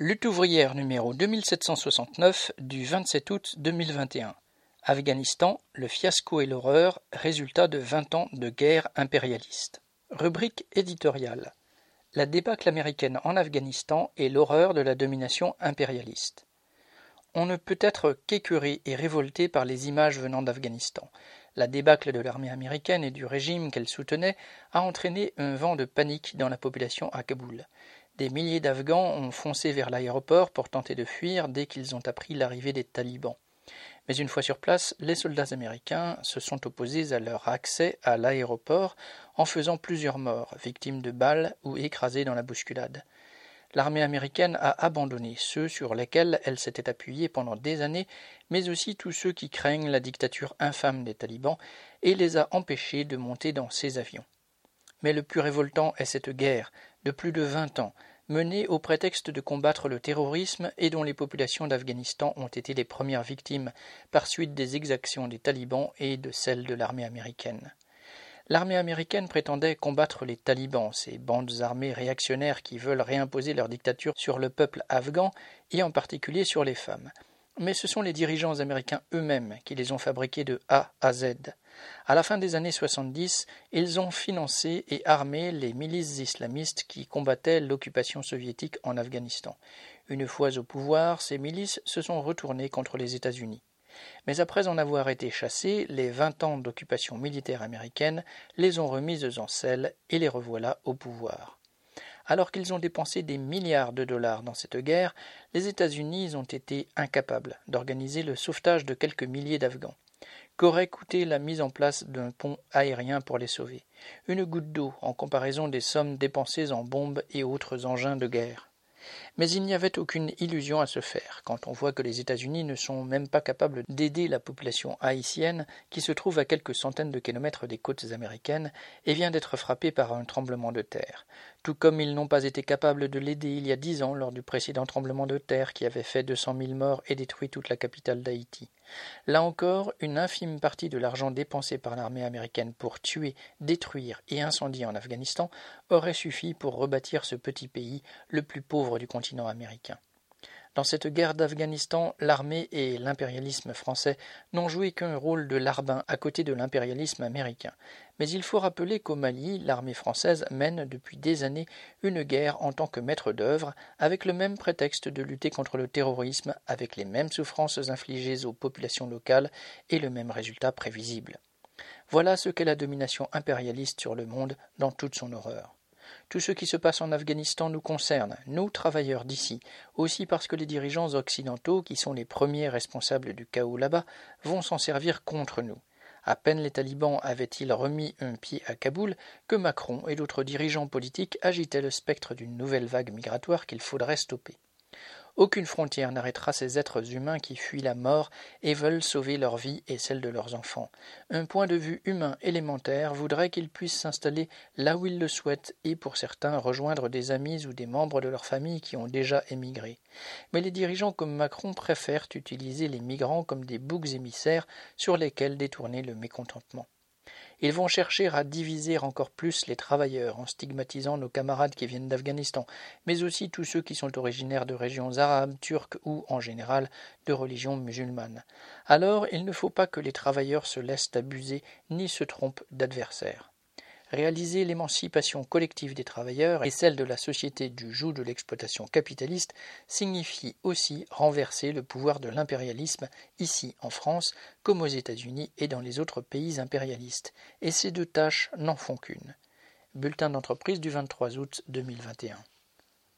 Lutte ouvrière numéro 2769 du 27 août 2021. Afghanistan, le fiasco et l'horreur, résultat de 20 ans de guerre impérialiste. Rubrique éditoriale. La débâcle américaine en Afghanistan et l'horreur de la domination impérialiste. On ne peut être qu'écœuré et révolté par les images venant d'Afghanistan. La débâcle de l'armée américaine et du régime qu'elle soutenait a entraîné un vent de panique dans la population à Kaboul. Des milliers d'Afghans ont foncé vers l'aéroport pour tenter de fuir dès qu'ils ont appris l'arrivée des talibans. Mais une fois sur place, les soldats américains se sont opposés à leur accès à l'aéroport en faisant plusieurs morts, victimes de balles ou écrasés dans la bousculade. L'armée américaine a abandonné ceux sur lesquels elle s'était appuyée pendant des années, mais aussi tous ceux qui craignent la dictature infâme des talibans, et les a empêchés de monter dans ses avions. Mais le plus révoltant est cette guerre, de plus de vingt ans, menée au prétexte de combattre le terrorisme et dont les populations d'Afghanistan ont été les premières victimes par suite des exactions des talibans et de celles de l'armée américaine. L'armée américaine prétendait combattre les talibans, ces bandes armées réactionnaires qui veulent réimposer leur dictature sur le peuple afghan et en particulier sur les femmes mais ce sont les dirigeants américains eux-mêmes qui les ont fabriqués de A à Z. À la fin des années 70, ils ont financé et armé les milices islamistes qui combattaient l'occupation soviétique en Afghanistan. Une fois au pouvoir, ces milices se sont retournées contre les États-Unis. Mais après en avoir été chassés, les vingt ans d'occupation militaire américaine les ont remises en selle et les revoilà au pouvoir. Alors qu'ils ont dépensé des milliards de dollars dans cette guerre, les États-Unis ont été incapables d'organiser le sauvetage de quelques milliers d'Afghans. Qu'aurait coûté la mise en place d'un pont aérien pour les sauver Une goutte d'eau en comparaison des sommes dépensées en bombes et autres engins de guerre. Mais il n'y avait aucune illusion à se faire, quand on voit que les États-Unis ne sont même pas capables d'aider la population haïtienne qui se trouve à quelques centaines de kilomètres des côtes américaines et vient d'être frappée par un tremblement de terre, tout comme ils n'ont pas été capables de l'aider il y a dix ans lors du précédent tremblement de terre qui avait fait deux cent mille morts et détruit toute la capitale d'Haïti. Là encore, une infime partie de l'argent dépensé par l'armée américaine pour tuer, détruire et incendier en Afghanistan aurait suffi pour rebâtir ce petit pays, le plus pauvre du continent américain. Dans cette guerre d'Afghanistan, l'armée et l'impérialisme français n'ont joué qu'un rôle de larbin à côté de l'impérialisme américain. Mais il faut rappeler qu'au Mali, l'armée française mène depuis des années une guerre en tant que maître d'œuvre, avec le même prétexte de lutter contre le terrorisme, avec les mêmes souffrances infligées aux populations locales et le même résultat prévisible. Voilà ce qu'est la domination impérialiste sur le monde dans toute son horreur. Tout ce qui se passe en Afghanistan nous concerne, nous travailleurs d'ici, aussi parce que les dirigeants occidentaux, qui sont les premiers responsables du chaos là-bas, vont s'en servir contre nous. À peine les talibans avaient-ils remis un pied à Kaboul que Macron et d'autres dirigeants politiques agitaient le spectre d'une nouvelle vague migratoire qu'il faudrait stopper. Aucune frontière n'arrêtera ces êtres humains qui fuient la mort et veulent sauver leur vie et celle de leurs enfants. Un point de vue humain élémentaire voudrait qu'ils puissent s'installer là où ils le souhaitent et pour certains rejoindre des amis ou des membres de leur famille qui ont déjà émigré. Mais les dirigeants comme Macron préfèrent utiliser les migrants comme des boucs émissaires sur lesquels détourner le mécontentement. Ils vont chercher à diviser encore plus les travailleurs en stigmatisant nos camarades qui viennent d'Afghanistan, mais aussi tous ceux qui sont originaires de régions arabes, turques ou, en général, de religion musulmane. Alors, il ne faut pas que les travailleurs se laissent abuser ni se trompent d'adversaires. Réaliser l'émancipation collective des travailleurs et celle de la société du joug de l'exploitation capitaliste signifie aussi renverser le pouvoir de l'impérialisme ici en France comme aux États-Unis et dans les autres pays impérialistes, et ces deux tâches n'en font qu'une. Bulletin d'entreprise du 23 août 2021.